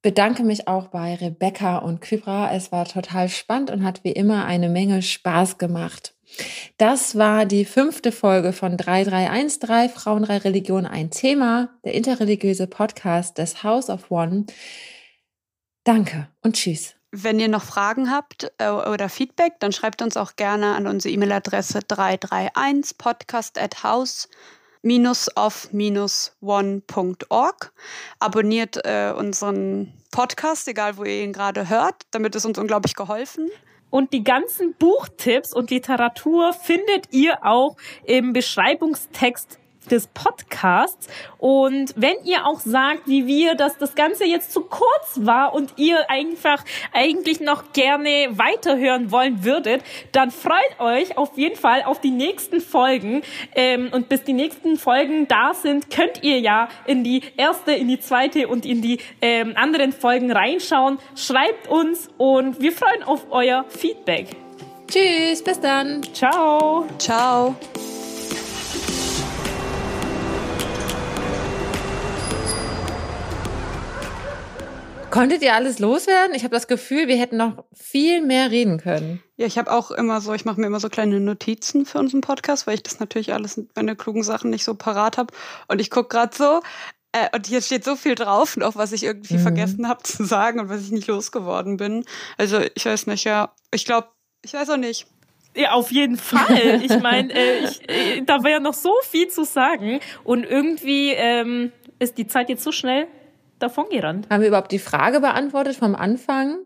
[SPEAKER 1] bedanke mich auch bei Rebecca und Kybra. Es war total spannend und hat wie immer eine Menge Spaß gemacht. Das war die fünfte Folge von 3313 Frauen, drei Religionen, ein Thema, der interreligiöse Podcast des House of One. Danke und tschüss.
[SPEAKER 2] Wenn ihr noch Fragen habt äh, oder Feedback, dann schreibt uns auch gerne an unsere E-Mail-Adresse 331 podcast at house off-one.org. Abonniert äh, unseren Podcast, egal wo ihr ihn gerade hört. Damit ist uns unglaublich geholfen.
[SPEAKER 3] Und die ganzen Buchtipps und Literatur findet ihr auch im Beschreibungstext des Podcasts. Und wenn ihr auch sagt, wie wir, dass das Ganze jetzt zu kurz war und ihr einfach eigentlich noch gerne weiterhören wollen würdet, dann freut euch auf jeden Fall auf die nächsten Folgen. Ähm, und bis die nächsten Folgen da sind, könnt ihr ja in die erste, in die zweite und in die ähm, anderen Folgen reinschauen. Schreibt uns und wir freuen auf euer Feedback.
[SPEAKER 1] Tschüss, bis dann.
[SPEAKER 3] Ciao.
[SPEAKER 2] Ciao.
[SPEAKER 1] Konntet ihr alles loswerden? Ich habe das Gefühl, wir hätten noch viel mehr reden können.
[SPEAKER 2] Ja, ich habe auch immer so, ich mache mir immer so kleine Notizen für unseren Podcast, weil ich das natürlich alles, meine klugen Sachen nicht so parat habe. Und ich gucke gerade so, äh, und hier steht so viel drauf, noch was ich irgendwie mhm. vergessen habe zu sagen und was ich nicht losgeworden bin. Also ich weiß nicht, ja. Ich glaube, ich weiß auch nicht.
[SPEAKER 3] Ja, auf jeden Fall. Ich meine, äh, äh, da wäre ja noch so viel zu sagen. Und irgendwie ähm, ist die Zeit jetzt so schnell davongerannt.
[SPEAKER 1] Haben wir überhaupt die Frage beantwortet vom Anfang?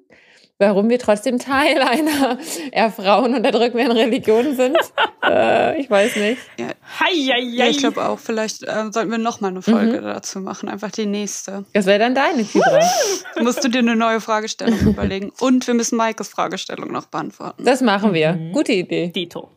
[SPEAKER 1] warum wir trotzdem Teil einer eher frauenunterdrückenden Religion sind. äh, ich weiß nicht.
[SPEAKER 2] Ja, hei, hei, hei. ja ich glaube auch, vielleicht äh, sollten wir noch mal eine Folge mhm. dazu machen, einfach die nächste.
[SPEAKER 1] Das wäre dann deine, Kibra.
[SPEAKER 2] Musst du dir eine neue Fragestellung überlegen. Und wir müssen Maikes Fragestellung noch beantworten.
[SPEAKER 1] Das machen wir. Mhm. Gute Idee.
[SPEAKER 3] Dito.